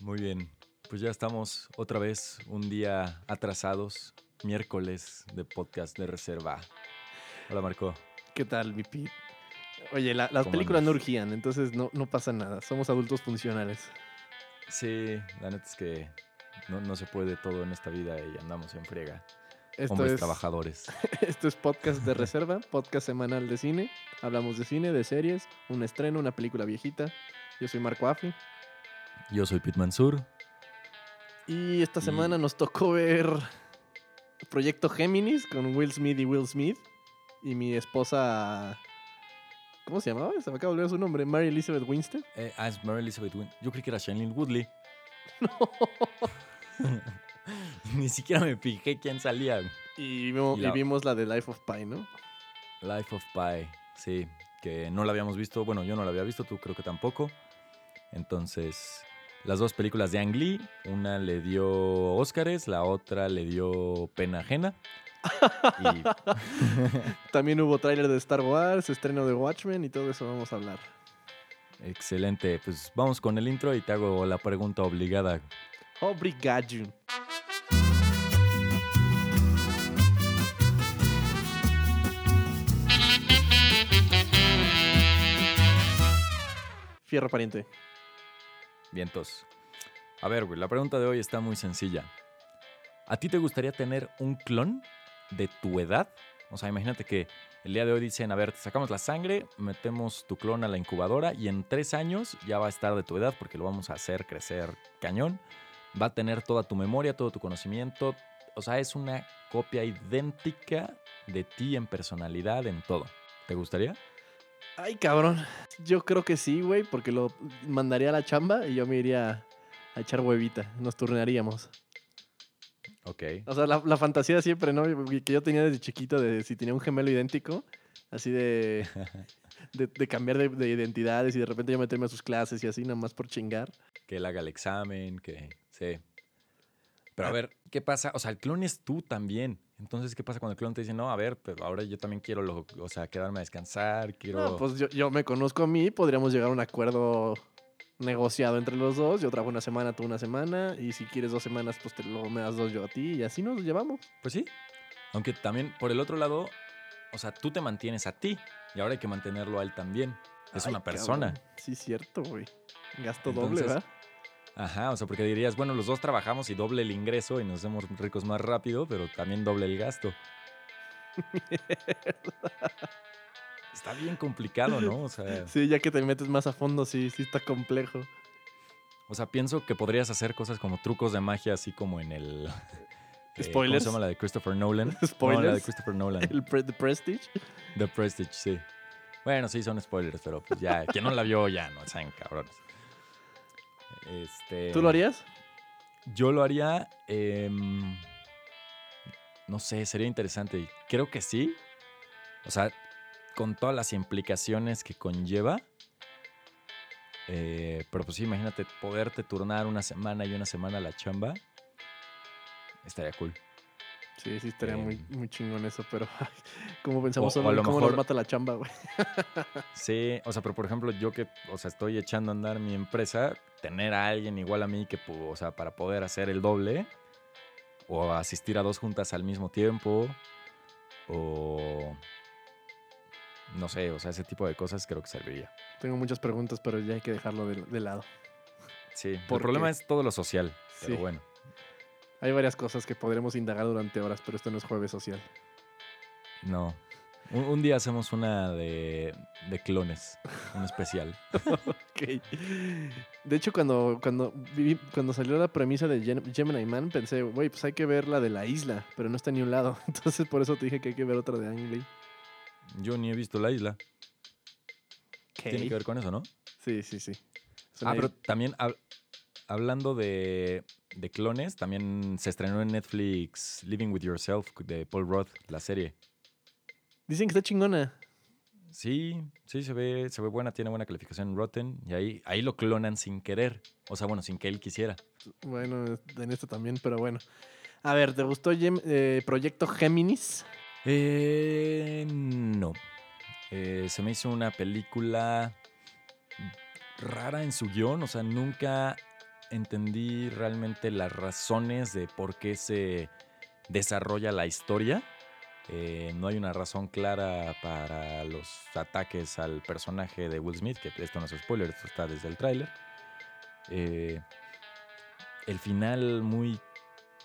Muy bien. Pues ya estamos otra vez un día atrasados, miércoles de podcast de reserva. Hola Marco. ¿Qué tal, mi Pete? Oye, la- las ¿Cómo películas no urgían, entonces no, no pasa nada. Somos adultos funcionales. Sí, la neta es que no, no se puede todo en esta vida y andamos en friega. Esto Hombres es, trabajadores. esto es podcast de reserva, podcast semanal de cine. Hablamos de cine, de series, un estreno, una película viejita. Yo soy Marco Afi. Yo soy Pete Mansur. Y esta Y- semana nos tocó ver Proyecto Géminis con Will Smith y Will Smith. Y mi esposa. ¿Cómo se llamaba? Se me acaba de olvidar su nombre. Mary Elizabeth Winstead. Eh, ah, es Mary Elizabeth Win. Yo creí que era Shailene Woodley. Ni siquiera me fijé quién salía. Y, vimos, Y y la- vimos la de Life of Pi, ¿no? Life of Pi, sí, que no la habíamos visto. Bueno, yo no la había visto, tú creo que tampoco. Entonces, las dos películas de Ang Lee, una le dio Óscares, la otra le dio pena ajena. Y También hubo tráiler de Star Wars, estreno de Watchmen y todo eso vamos a hablar. excelente, pues vamos con el intro y te hago la pregunta obligada. Obrigado. Fierro pariente. Vientos. A ver, güey, la pregunta de hoy está muy sencilla. ¿A ti te gustaría tener un clon de tu edad? O sea, imagínate que el día de hoy dicen, a ver, te sacamos la sangre, metemos tu clon a la incubadora y en tres años ya va a estar de tu edad porque lo vamos a hacer crecer cañón. Va a tener toda tu memoria, todo tu conocimiento. O sea, es una copia idéntica de ti en personalidad, en todo. ¿Te gustaría? Ay, cabrón. Yo creo que sí, güey, porque lo mandaría a la chamba y yo me iría a echar huevita. Nos turnaríamos. Ok. O sea, la, la fantasía siempre, ¿no? Que yo tenía desde chiquito de si tenía un gemelo idéntico, así de, de, de cambiar de, de identidades y de repente yo meterme a sus clases y así, nada más por chingar. que él haga el examen, que sí. Pero a ver, ¿qué pasa? O sea, el clon es tú también. Entonces, ¿qué pasa cuando el clon te dice, no, a ver, pero ahora yo también quiero, lo- o sea, quedarme a descansar, quiero... No, pues yo, yo me conozco a mí, podríamos llegar a un acuerdo negociado entre los dos. Yo trabajo una semana, tú una semana, y si quieres dos semanas, pues te, luego me das dos yo a ti, y así nos llevamos. Pues sí. Aunque también, por el otro lado, o sea, tú te mantienes a ti y ahora hay que mantenerlo a él también. Es Ay, una persona. cabrón. Sí, cierto, güey. Gasto doble, ¿verdad? Ajá, o sea, porque dirías, bueno, los dos trabajamos y doble el ingreso y nos hacemos ricos más rápido, pero también doble el gasto. Está bien complicado, ¿no? O sea, Sí, ya que te metes más a fondo, sí, sí está complejo. O sea, pienso que podrías hacer cosas como trucos de magia, así como en el. eh, ¿Cómo ¿Spoilers? se llama la de Christopher Nolan? No, la de ¿Spoilers? Christopher Nolan. El pre- The Prestige. The Prestige, sí. Bueno, sí, son spoilers, pero pues ya. Quien no la vio, ya no saben, cabrones. Este, ¿Tú lo harías? Yo lo haría. em, no sé, sería interesante. Creo que sí. O sea, con todas las implicaciones que conlleva. Eh, pero pues sí, imagínate poderte turnar una semana y una semana la chamba. Estaría cool. Sí, sí, estaría muy, Em. muy chingón eso, pero como pensamos O- o a solo en lo cómo nos mata la chamba, güey. Sí, o sea, pero por ejemplo, yo que, o sea, estoy echando a andar mi empresa, tener a alguien igual a mí que, o sea, para poder hacer el doble, o asistir a dos juntas al mismo tiempo, o no sé, o sea, ese tipo de cosas creo que serviría. Tengo muchas preguntas, pero ya hay que dejarlo de, de lado. Sí, el ¿Por problema es todo lo social, pero Sí. bueno, Hay varias cosas que podremos indagar durante horas, pero esto no es jueves social. no. Un, un día hacemos una de, de clones, un especial. Ok. De hecho, cuando, cuando, viví- cuando salió la premisa de Gem- Gemini Man, pensé, güey, pues hay que ver la de la isla, pero no está ni un lado. Entonces, por eso te dije que hay que ver otra de Ang Lee. Yo ni he visto la isla. Tiene que ver con eso, ¿no? Sí, sí, sí. Es Ah, pero también hab- hablando de, de clones, también se estrenó en Netflix Living with Yourself de Paul Roth, la serie. Dicen que está chingona. Sí, sí, se ve, se ve buena, tiene buena calificación en Rotten y ahí, ahí lo clonan sin querer. O sea, bueno, sin que él quisiera. Bueno, en esto también, pero bueno. A ver, ¿te gustó Gem- eh, Proyecto Géminis? Eh, no. Eh, se me hizo una película rara en su guion, o sea, nunca entendí realmente las razones de por qué se desarrolla la historia. Eh, no hay una razón clara para los ataques al personaje de Will Smith, que esto no es spoiler, esto está desde el tráiler. Eh, el final muy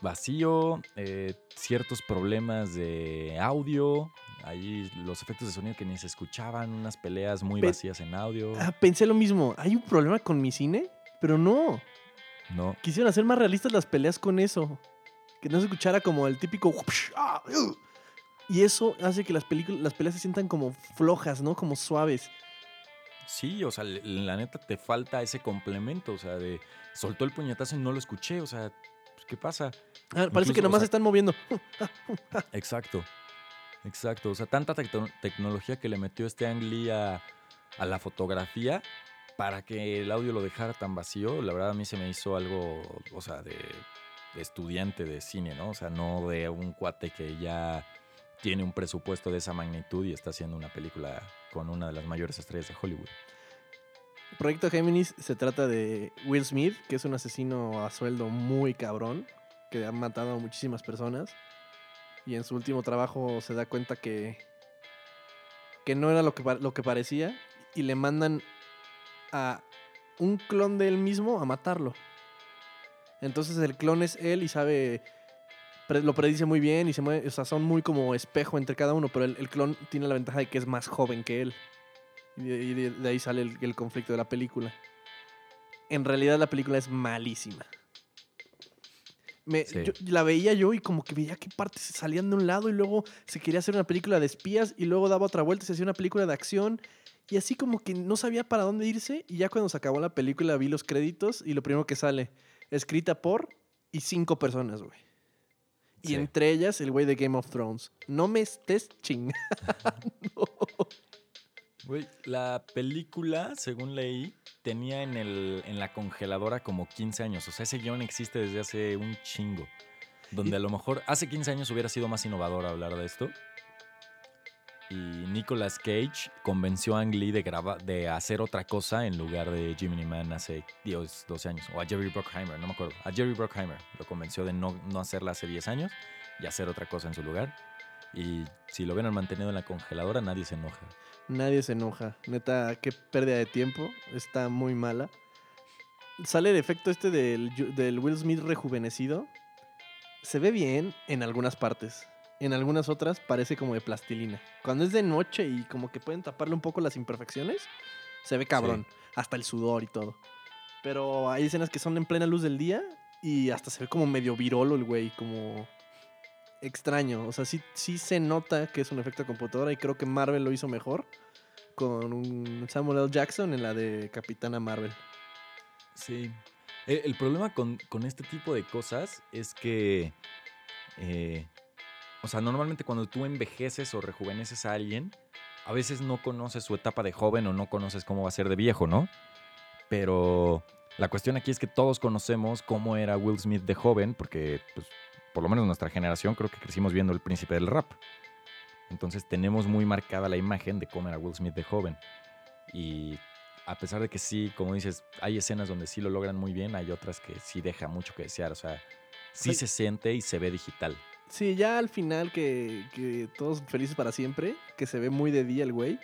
vacío, eh, ciertos problemas de audio, ahí los efectos de sonido que ni se escuchaban, unas peleas muy Pe- vacías en audio. Ah, pensé lo mismo. ¿Hay un problema con mi cine? Pero no. No, Quisieron hacer más realistas las peleas con eso. Que no se escuchara como el típico. Y eso hace que las, películas, las peleas se sientan como flojas, ¿no? Como suaves. sí, o sea, la neta te falta ese complemento, o sea, de soltó el puñetazo y no lo escuché, o sea, pues, ¿qué pasa? Ah, parece Incluso, que o nomás sea- se están moviendo. Exacto, exacto, o sea, tanta tecno- tecnología que le metió este Ang Lee a, a la fotografía para que el audio lo dejara tan vacío, la verdad a mí se me hizo algo, o sea, de, de estudiante de cine, ¿no? O sea, no de un cuate que ya tiene un presupuesto de esa magnitud y está haciendo una película con una de las mayores estrellas de Hollywood. Proyecto Géminis se trata de Will Smith, que es un asesino a sueldo muy cabrón, que ha matado a muchísimas personas. Y en su último trabajo se da cuenta que, que no era lo que, lo que parecía. Y le mandan a un clon de él mismo a matarlo. Entonces el clon es él y sabe. Lo predice muy bien y se mueve. O sea, son muy como espejo entre cada uno. Pero el, el clon tiene la ventaja de que es más joven que él. Y de, y de- de ahí sale el, el conflicto de la película. En realidad la película es malísima. Me, Sí. yo- la veía yo y como que veía que partes se salían de un lado y luego se quería hacer una película de espías y luego daba otra vuelta y se hacía una película de acción y así como que no sabía para dónde irse y ya cuando se acabó la película vi los créditos y lo primero que sale, escrita por y cinco personas, güey. Y Sí. entre ellas el güey de Game of Thrones. No me estés chingando. Güey, la película, según leí, tenía en, el, en la congeladora como 15 años. O sea, ese guion existe desde hace un chingo. Donde a lo mejor hace 15 años hubiera sido más innovador hablar de esto. Y Nicolas Cage convenció a Ang Lee de, hacer otra cosa en lugar de Jiminy Man hace 10, 12 años. O a Jerry Bruckheimer, no me acuerdo. A Jerry Bruckheimer lo convenció de no, no hacerla hace 10 años y hacer otra cosa en su lugar. Y si lo hubieran mantenido en la congeladora, nadie se enoja. Nadie se enoja. Neta, qué pérdida de tiempo. Está muy mala. Sale el efecto este del Will Smith rejuvenecido. Se ve bien en algunas partes. En algunas otras parece como de plastilina. Cuando es de noche y como que pueden taparle un poco las imperfecciones, se ve cabrón. Hasta el sudor y todo. Pero hay escenas que son en plena luz del día y hasta se ve como medio virolo el güey, como extraño. O sea, sí, sí se nota que es un efecto de computadora y creo que Marvel lo hizo mejor con un Samuel L. Jackson en la de Capitana Marvel. Sí. Eh, El problema con, con este tipo de cosas es que, eh, o sea, normalmente cuando tú envejeces o rejuveneces a alguien, a veces no conoces su etapa de joven o no conoces cómo va a ser de viejo, ¿no? Pero la cuestión aquí es que todos conocemos cómo era Will Smith de joven, porque, pues, por lo menos nuestra generación creo que crecimos viendo El Príncipe del Rap. Entonces tenemos muy marcada la imagen de cómo era Will Smith de joven. Y a pesar de que sí, como dices, hay escenas donde sí lo logran muy bien, hay otras que sí deja mucho que desear. O sea, sí Sí. se siente y se ve digital. Sí, ya al final que, que todos felices para siempre, que se ve muy de día el güey,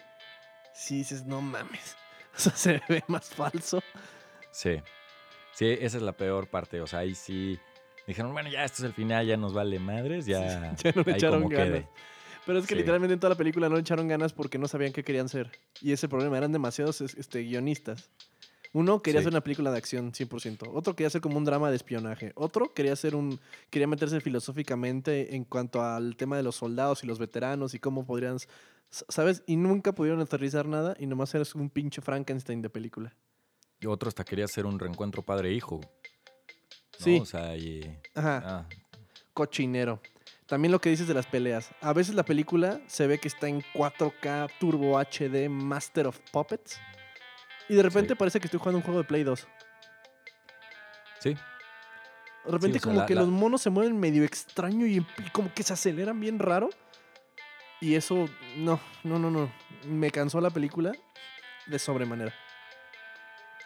sí dices, no mames. O sea, se ve más falso. Sí. Sí, esa es la peor parte. O sea, ahí sí dijeron, bueno, ya esto es el final, ya nos vale madres, ya. ya no le echaron ganas. quede. Pero es que Sí. literalmente en toda la película no le echaron ganas porque no sabían qué querían ser. Y ese problema, eran demasiados es- este, guionistas. Uno quería Sí. hacer una película de acción 100%. Otro quería hacer como un drama de espionaje. Otro quería hacer un quería meterse filosóficamente en cuanto al tema de los soldados y los veteranos y cómo podrían, ¿sabes? Y nunca pudieron aterrizar nada y nomás eres un pinche Frankenstein de película. Y otro hasta quería hacer un reencuentro padre-hijo. ¿no? Sí. O sea, y. Ajá. ah, cochinero. También lo que dices de las peleas. A veces la película se ve que está en 4K Turbo HD Master of Puppets. Y de repente Sí. parece que estoy jugando un juego de Play 2. sí, De repente o sea, como la- que la- los monos se mueven medio extraño y, y como que se aceleran bien raro. Y eso, no, no, no, no. Me cansó la película de sobremanera.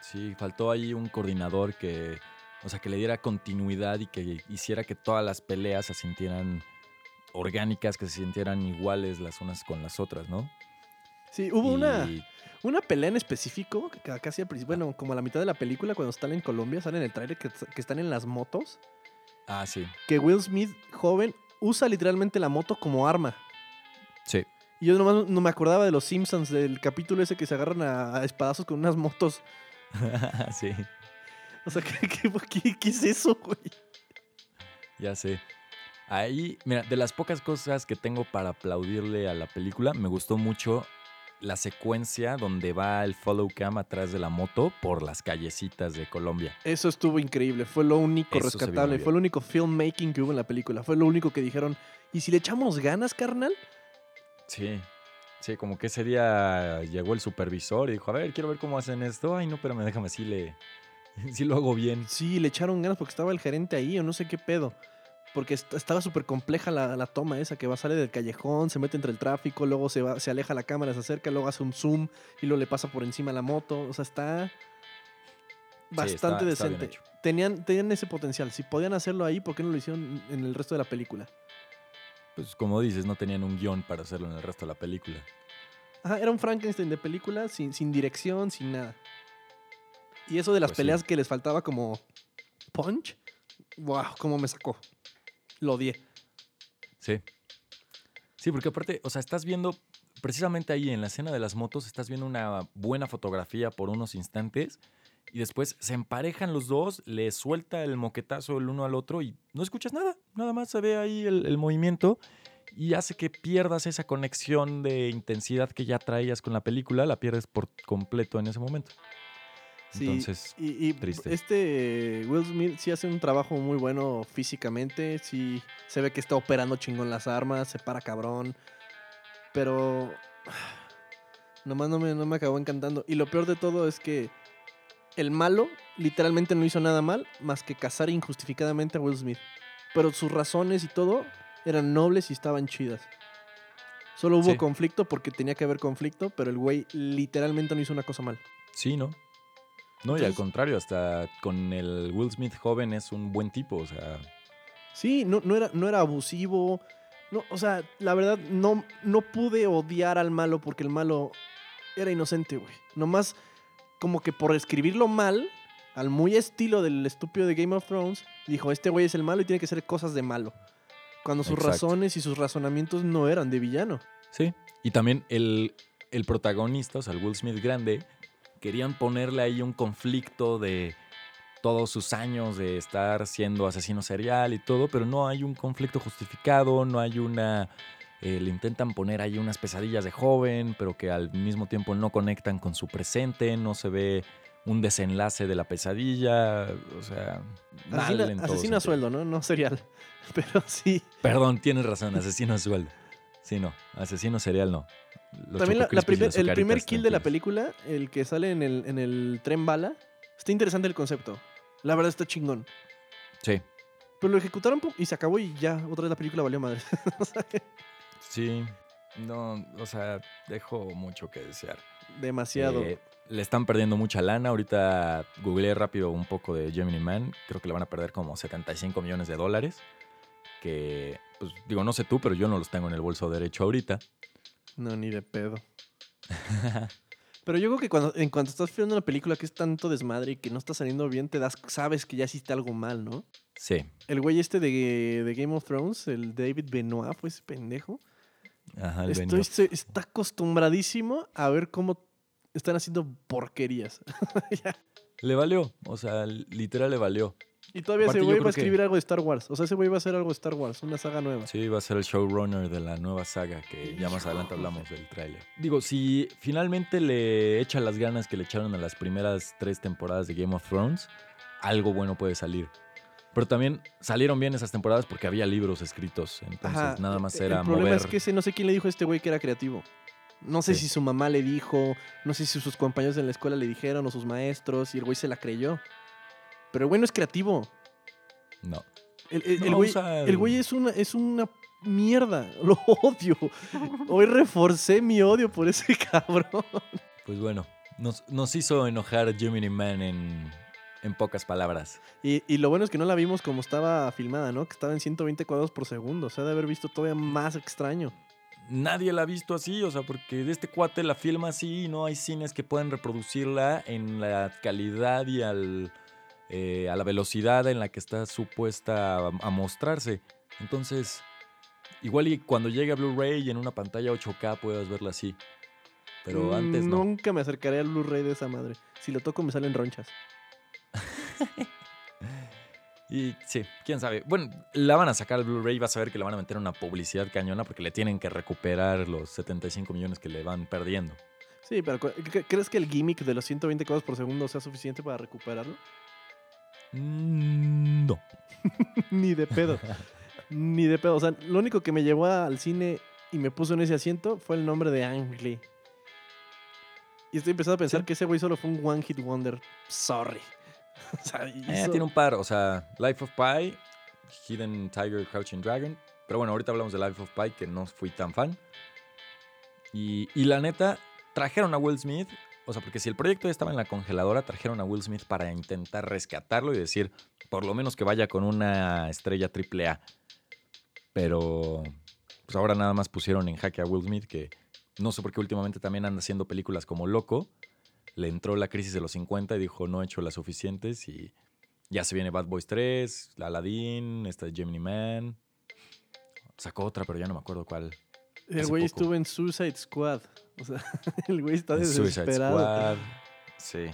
sí, faltó ahí un coordinador que O sea, que le diera continuidad y que hiciera que todas las peleas se sintieran orgánicas, que se sintieran iguales las unas con las otras, ¿no? Sí, hubo una, Y- una pelea en específico, que ca- casi al principio, bueno, como a la mitad de la película, cuando están en Colombia, sale en el trailer que, que están en las motos, Ah, sí. que Will Smith, joven, usa literalmente la moto como arma. Sí. Y yo nomás no me acordaba de los Simpsons, del capítulo ese que se agarran a, a espadazos con unas motos. sí, O sea, ¿qué, qué, qué- qué es eso, güey? ya sé. Ahí, mira, de las pocas cosas que tengo para aplaudirle a la película, me gustó mucho la secuencia donde va el follow cam atrás de la moto por las callecitas de Colombia. Eso estuvo increíble, fue lo único Eso rescatable, fue lo único filmmaking que hubo en la película, fue lo único que dijeron, ¿y si le echamos ganas, carnal? Sí. Sí, como que ese día llegó el supervisor y dijo, a ver, quiero ver cómo hacen esto. Ay, no, espérame, déjame, sí le... Sí lo hago bien. Sí, le echaron ganas porque estaba el gerente ahí o no sé qué pedo. Porque est- estaba súper compleja la, la toma esa, que va, sale del callejón, se mete entre el tráfico, luego se, va, se aleja la cámara, se acerca, luego hace un zoom y luego le pasa por encima la moto. O sea, está bastante está decente. tenían, tenían ese potencial. Si podían hacerlo ahí, ¿por qué no lo hicieron en el resto de la película? Pues como dices, no tenían un guion para hacerlo en el resto de la película. Ajá, era un Frankenstein de película sin, sin dirección, sin nada. Y eso de las Pues sí. peleas que les faltaba como punch, wow, cómo me sacó. Lo odié. Sí. Sí, porque aparte, o sea, estás viendo, precisamente ahí en la escena de las motos, estás viendo una buena fotografía por unos instantes y después se emparejan los dos, le suelta el moquetazo el uno al otro y no escuchas nada, nada más se ve ahí el, el movimiento y hace que pierdas esa conexión de intensidad que ya traías con la película, la pierdes por completo en ese momento. Sí, Entonces, y, y triste. este Will Smith sí hace un trabajo muy bueno físicamente, sí se ve que está operando chingón las armas, se para cabrón, pero nomás no me, no me acabó encantando. Y lo peor de todo es que el malo literalmente no hizo nada mal más que cazar injustificadamente a Will Smith. Pero sus razones y todo eran nobles y estaban chidas. Solo hubo Sí. conflicto porque tenía que haber conflicto, pero el güey literalmente no hizo una cosa mal. sí, ¿no? No, y al contrario, hasta con el Will Smith joven es un buen tipo, o sea, Sí, no, no, era, no era abusivo. No, o sea, la verdad, no, no pude odiar al malo porque el malo era inocente, güey. Nomás como que por escribirlo mal, al muy estilo del estúpido de Game of Thrones, dijo, este güey es el malo y tiene que hacer cosas de malo. Cuando sus Exacto. razones y sus razonamientos no eran de villano. Sí. Y también el, el protagonista, o sea, el Will Smith grande, querían ponerle ahí un conflicto de todos sus años de estar siendo asesino serial y todo, pero no hay un conflicto justificado, no hay una... eh, le intentan poner ahí unas pesadillas de joven, pero que al mismo tiempo no conectan con su presente, no se ve un desenlace de la pesadilla, o sea, Asesina, en asesino a sueldo, ¿no? No serial. Pero sí. Perdón, tienes razón, asesino a sueldo. Sí, no, asesino serial no. También la- la primer- el primer kill de la película, el que sale en el, en el tren bala, está interesante el concepto. La verdad está chingón. Sí, Pero lo ejecutaron y se acabó y ya, otra vez la película valió madre. O sea, sí. No, o sea, dejo mucho que desear. Demasiado. Eh, le están perdiendo mucha lana. Ahorita googleé rápido un poco de Gemini Man. Creo que le van a perder como 75 millones de dólares. Que, pues digo, no sé tú, pero yo no los tengo en el bolso derecho ahorita. No, ni de pedo. Pero yo creo que cuando, en cuanto estás viendo una película que es tanto desmadre y que no está saliendo bien, te das, sabes que ya hiciste algo mal, ¿no? Sí. El güey este de, de Game of Thrones, el David Benoit, fue ese pendejo. Ajá, el Estoy, Benioff. se- está acostumbradísimo a ver cómo están haciendo porquerías. Ya. Le valió. O sea, literal le valió. Y todavía Aparte, ese güey va a que- escribir algo de Star Wars. O sea, ese güey va a hacer algo de Star Wars, una saga nueva. Sí, va a ser el showrunner de la nueva saga, que ya más adelante hablamos del tráiler. Digo, si finalmente le echa las ganas que le echaron a las primeras tres temporadas de Game of Thrones, algo bueno puede salir. Pero también salieron bien esas temporadas porque había libros escritos, entonces Ajá, nada más era El problema mover. es que ese, no sé quién le dijo a este güey que era creativo. No sé Sí. si su mamá le dijo, no sé si sus compañeros en la escuela le dijeron o sus maestros y el güey se la creyó. Pero el güey no es creativo. No. El, el- güey, o sea, el güey es una, es una mierda. Lo odio. Hoy reforcé mi odio por ese cabrón. Pues bueno, nos, nos hizo enojar Gemini Man en, en pocas palabras. Y, y lo bueno es que no la vimos como estaba filmada, ¿no? Que estaba en 120 cuadros por segundo. O sea, de haber visto todavía más extraño. Nadie la ha visto así, o sea, porque de este cuate la filma así y no hay cines que puedan reproducirla en la calidad y al, eh, a la velocidad en la que está supuesta a, a mostrarse. Entonces, igual y cuando llegue a Blu-ray y en una pantalla 8K puedas verla así. Pero antes no. Nunca me acercaré al Blu-ray de esa madre. Si lo toco me salen ronchas. Y sí, quién sabe. Bueno, la van a sacar al Blu-ray y vas a ver que le van a meter una publicidad cañona porque le tienen que recuperar los 75 millones que le van perdiendo. Sí, pero cu- ¿cre- ¿crees que el gimmick de los 120 cuadros por segundo sea suficiente para recuperarlo? Mm, No. Ni de pedo. Ni de pedo. O sea, lo único que me llevó al cine y me puso en ese asiento fue el nombre de Ang Lee. Y estoy empezando a pensar Sí. que ese güey solo fue un One Hit Wonder. Sorry. O sea, Eh, tiene un par, o sea, Life of Pi, Hidden Tiger, Crouching Dragon. Pero bueno, ahorita hablamos de Life of Pi, que no fui tan fan. Y, y la neta, trajeron a Will Smith. O sea, porque si el proyecto ya estaba en la congeladora, trajeron a Will Smith para intentar rescatarlo y decir, por lo menos que vaya con una estrella triple A. Pero, pues ahora nada más pusieron en jaque a Will Smith, que no sé por qué últimamente también anda haciendo películas como loco. Le entró la crisis de los 50 y dijo, no he hecho las suficientes y ya se viene Bad Boys 3, La Aladdin, esta de Gemini Man. Sacó otra, pero ya no me acuerdo cuál. El güey poco. estuvo en Suicide Squad. O sea, el güey está Suicide desesperado. Squad. Sí.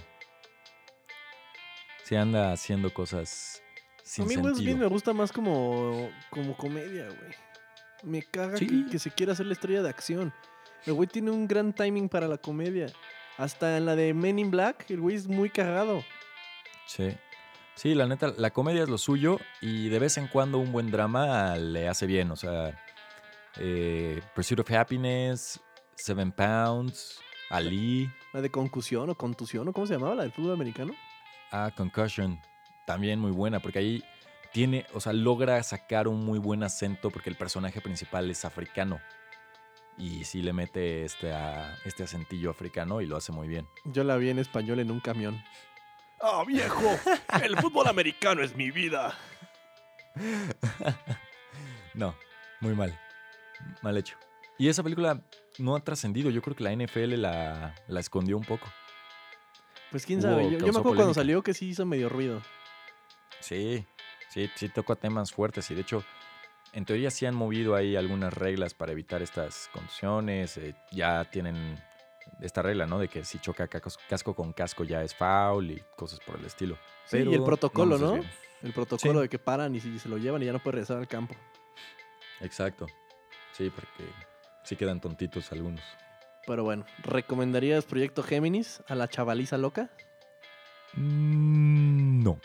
Sí, anda haciendo cosas sin a mí Will sentido. me gusta más como, como comedia, güey. Me caga Sí. que, que se quiera hacer la estrella de acción. El güey tiene un gran timing para la comedia. Hasta en la de Men in Black, el güey es muy cagado. Sí. Sí, la neta, la comedia es lo suyo y de vez en cuando un buen drama le hace bien. O sea, eh, Pursuit of Happiness, Seven Pounds, Ali, La de concusión o contusión, o cómo se llamaba, la del fútbol americano. ah, Concussion, también muy buena porque ahí tiene, o sea, logra sacar un muy buen acento porque el personaje principal es africano. Y sí le mete este, a- este acentillo africano y lo hace muy bien. Yo la vi en español en un camión. ¡Ah, viejo! El fútbol americano es mi vida. No, muy mal. Mal hecho. Y esa película no ha trascendido. Yo creo que la NFL la, la escondió un poco. Pues quién Hubo- sabe. Yo, yo me acuerdo cuando salió que sí hizo medio ruido. Sí, sí, sí toca temas fuertes. Y de hecho, en teoría sí han movido ahí algunas reglas para evitar estas contusiones. eh, ya tienen esta regla, ¿no? De que si choca casco con casco ya es foul y cosas por el estilo. Sí, y el protocolo, ¿no? El protocolo Sí. de que paran y si se lo llevan y ya no puede regresar al campo. Exacto. Sí, porque sí quedan tontitos algunos. Pero bueno, ¿recomendarías Proyecto Géminis a la chavaliza loca? Mm, No.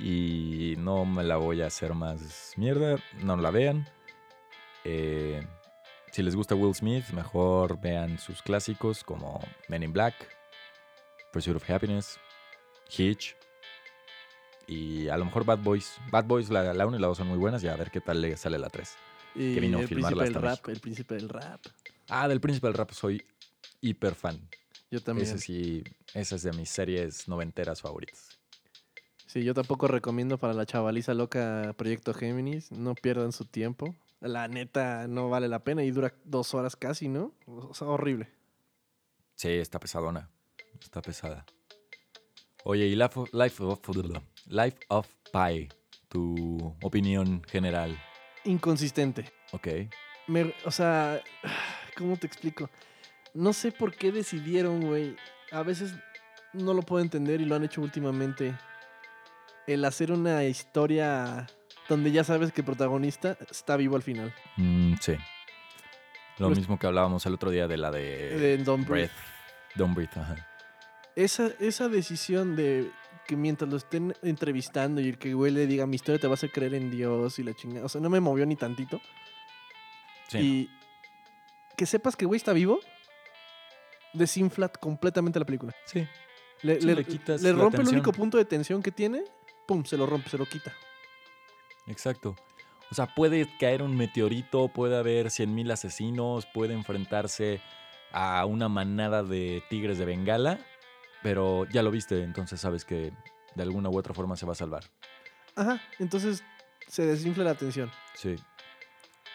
Y no me la voy a hacer más mierda. No la vean. Eh, si les gusta Will Smith, mejor vean sus clásicos como Men in Black, Pursuit of Happiness, Hitch. Y a lo mejor Bad Boys. Bad Boys, la, la 1 y la 2 son muy buenas. Y a ver qué tal le sale la 3. Y Que vino a el filmarla príncipe del rap, el príncipe del rap. Ah, del Príncipe del Rap soy hiper fan. Yo también. Ese sí, esa es de mis series noventeras favoritas. Sí, yo tampoco recomiendo para la chavaliza loca Proyecto Géminis. No pierdan su tiempo. La neta no vale la pena y dura dos horas casi, ¿no? O sea, horrible. Sí, está pesadona. Está pesada. Oye, y Life of, Life of, Life of Pi, tu opinión general. Inconsistente. Ok. Me- o sea, ¿cómo te explico? No sé por qué decidieron, güey. A veces no lo puedo entender y lo han hecho últimamente. El hacer una historia donde ya sabes que el protagonista está vivo al final. Mm, sí. Lo Pues- mismo que hablábamos el otro día de la de, De Don't Breath. Breathe. Don't Breathe, ajá. Esa, esa decisión de que mientras lo estén entrevistando y el que güey le diga mi historia te vas a creer en Dios y la chingada. O sea, no me movió ni tantito. Sí. Y que sepas que güey está vivo, desinfla completamente la película. sí. Le, Sí, le- le quitas le rompe el único punto de tensión que tiene, pum, se lo rompe, se lo quita. Exacto. O sea, puede caer un meteorito, puede haber 100.000 asesinos, puede enfrentarse a una manada de tigres de Bengala, pero ya lo viste, entonces sabes que de alguna u otra forma se va a salvar. Ajá, entonces se desinfla la tensión. Sí.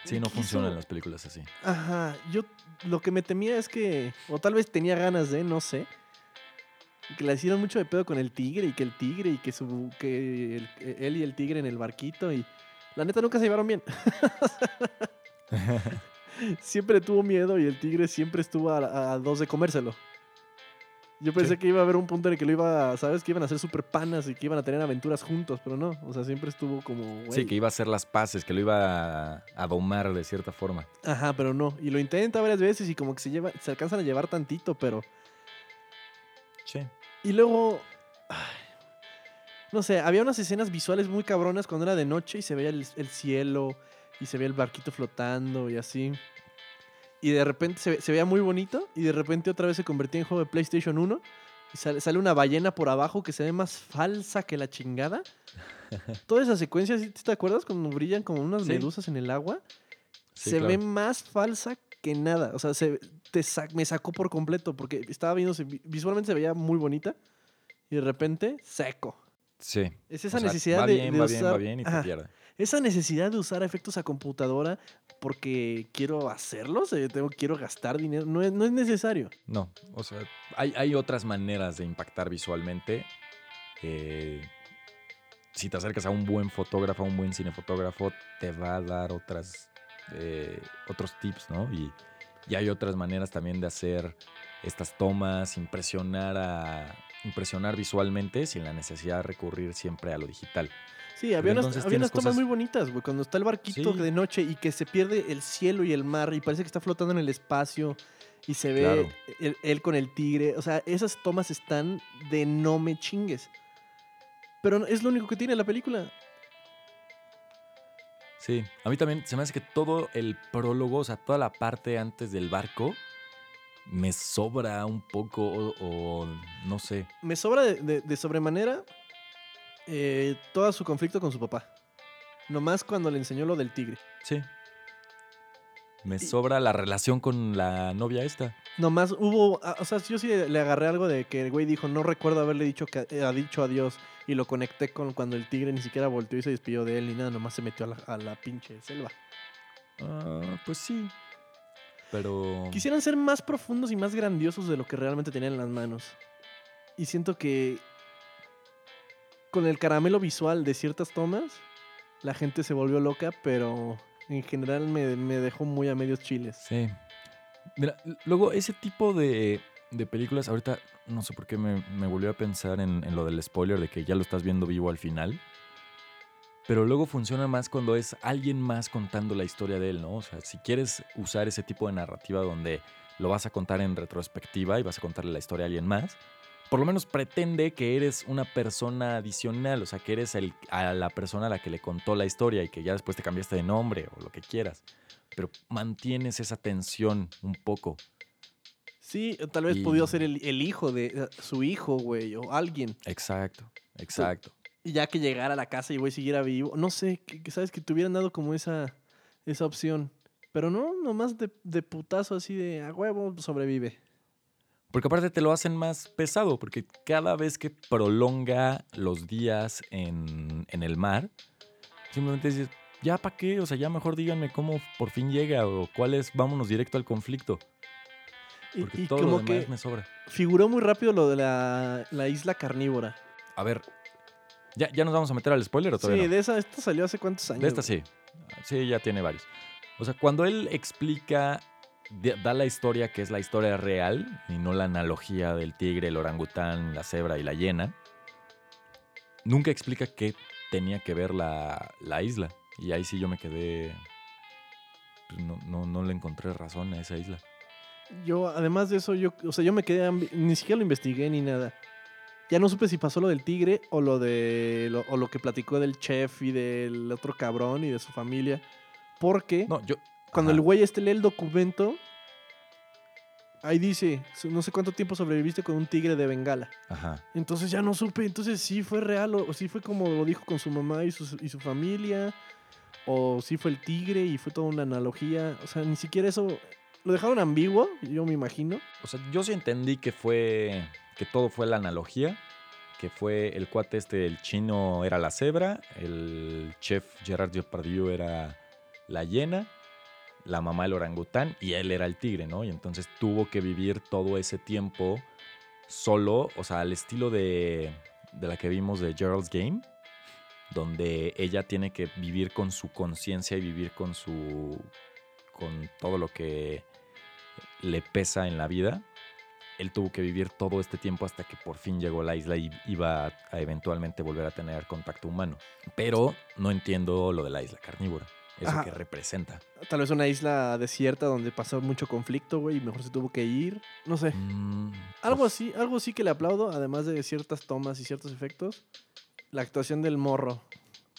Sí, no funcionan las películas así. Ajá, yo lo que me temía es que, o tal vez tenía ganas de, no sé, que le hicieron mucho de pedo con el tigre y que el tigre y que su que el- él y el tigre en el barquito y la neta nunca se llevaron bien. siempre tuvo miedo y el tigre siempre estuvo a, a dos de comérselo. Yo pensé Sí. que iba a haber un punto en el que lo iba, ¿sabes? Que iban a ser super panas y que iban a tener aventuras juntos, pero no. O sea, siempre estuvo como, Sí, que iba a hacer las paces, que lo iba a, a domar de cierta forma. Ajá, pero no. Y lo intenta varias veces y como que se lleva, se alcanzan a llevar tantito, pero. Sí. Y luego. ay, no sé, había unas escenas visuales muy cabronas cuando era de noche y se veía el, el cielo y se veía el barquito flotando y así. Y de repente se, se veía muy bonito y de repente otra vez se convertía en juego de PlayStation 1 y sale, sale una ballena por abajo que se ve más falsa que la chingada. Toda esa secuencia, ¿sí ¿te acuerdas? Cuando brillan como unas Sí. medusas en el agua. Sí, se claro. ve más falsa que nada. O sea, se, te me sacó por completo porque estaba viendo, visualmente se veía muy bonita y de repente seco. Sí. Es esa O sea, necesidad va de, bien, de va usar, bien, va bien y te Ajá. pierde. Esa necesidad de usar efectos a computadora porque quiero hacerlos, eh, tengo, quiero gastar dinero, no es, no es necesario. No, o sea, hay, hay otras maneras de impactar visualmente. Eh, si te acercas a un buen fotógrafo, a un buen cinefotógrafo, te va a dar otras, eh, otros tips, ¿no? Y, y hay otras maneras también de hacer estas tomas, impresionar, a, impresionar visualmente sin la necesidad de recurrir siempre a lo digital. Sí, había unas, había tomas cosas- muy bonitas, güey. Cuando está el barquito Sí. de noche y que se pierde el cielo y el mar y parece que está flotando en el espacio y se ve Claro. él, él con el tigre. O sea, esas tomas están de no me chingues. Pero es lo único que tiene la película. Sí, a mí también se me hace que todo el prólogo, o sea, toda la parte antes del barco, me sobra un poco o, o no sé. Me sobra de, de- de sobremanera eh, todo su conflicto con su papá. Nomás cuando le enseñó lo del tigre. Sí. Me sobra la relación con la novia esta. Nomás hubo, ah, o sea, yo sí le agarré algo de que el güey dijo, no recuerdo haberle dicho que eh, ha dicho adiós y lo conecté con cuando el tigre ni siquiera volteó y se despidió de él ni nada, nomás se metió a la, a la pinche selva. Ah, pues sí. Pero. Quisieran ser más profundos y más grandiosos de lo que realmente tenían en las manos. Y siento que con el caramelo visual de ciertas tomas, la gente se volvió loca, pero en general me, dejó muy a medios chiles. Sí. Mira, luego ese tipo de, de películas, ahorita no sé por qué me, me volvió a pensar en, en lo del spoiler de que ya lo estás viendo vivo al final. Pero luego funciona más cuando es alguien más contando la historia de él, ¿no? O sea, si quieres usar ese tipo de narrativa donde lo vas a contar en retrospectiva y vas a contarle la historia a alguien más, por lo menos pretende que eres una persona adicional, o sea, que eres el, a la persona a la que le contó la historia y que ya después te cambiaste de nombre o lo que quieras. Pero mantienes esa tensión un poco. Sí, tal vez Y- ser el, el hijo de su hijo, güey, o alguien. Exacto, exacto. Y ya que llegara a la casa y güey siguiera vivo. No sé, que, que sabes que te hubieran dado como esa, esa opción. Pero no, nomás de, de putazo así de a huevo sobrevive. Porque aparte te lo hacen más pesado, porque cada vez que prolonga los días en, en el mar, simplemente dices, ya para qué, o sea, ya mejor díganme cómo por fin llega o cuál es, vámonos directo al conflicto. Y, Porque y todo lo demás que me sobra. figuró muy rápido lo de la, la isla carnívora. A ver, ¿ya, ¿ya nos vamos a meter al spoiler o todavía Sí, no? de esa, esta salió hace cuántos años. De esta güey? sí. Sí, ya tiene varios. O sea, cuando él explica, da la historia que es la historia real y no la analogía del tigre, el orangután, la cebra y la hiena, nunca explica qué tenía que ver la, la isla. Y ahí sí yo me quedé. pues, no, no, no le encontré razón a esa isla. Yo, además de eso, yo, o sea, yo me quedé, ni siquiera lo investigué ni nada. Ya no supe si pasó lo del tigre o lo de lo, o lo que platicó del chef y del otro cabrón y de su familia. Porque No, yo. Cuando ajá. el güey este lee el documento, ahí dice, "Su- no sé cuánto tiempo sobreviviste con un tigre de Bengala. Ajá. Entonces ya no supe, entonces sí fue real o, o sí fue como lo dijo con su mamá y su, y su familia. O sí fue el tigre y fue toda una analogía. O sea, ni siquiera eso... Lo dejaron ambiguo, yo me imagino. O sea, yo sí entendí que fue. que todo fue la analogía, que fue el cuate este, el chino era la cebra, el chef Gerard Depardieu era la hiena, la mamá el orangután y él era el tigre, ¿no? Y entonces tuvo que vivir todo ese tiempo solo, o sea, al estilo de, de la que vimos de Gerald's Game, donde ella tiene que vivir con su conciencia y vivir con su con todo lo que le pesa en la vida. Él tuvo que vivir todo este tiempo hasta que por fin llegó a la isla y iba a eventualmente volver a tener contacto humano. Pero no entiendo lo de la isla carnívora. Eso Ajá. que representa. Tal vez una isla desierta donde pasó mucho conflicto, güey, y mejor se tuvo que ir. No sé. Mm, Algo pues, así, algo sí que le aplaudo, además de ciertas tomas y ciertos efectos. La actuación del morro,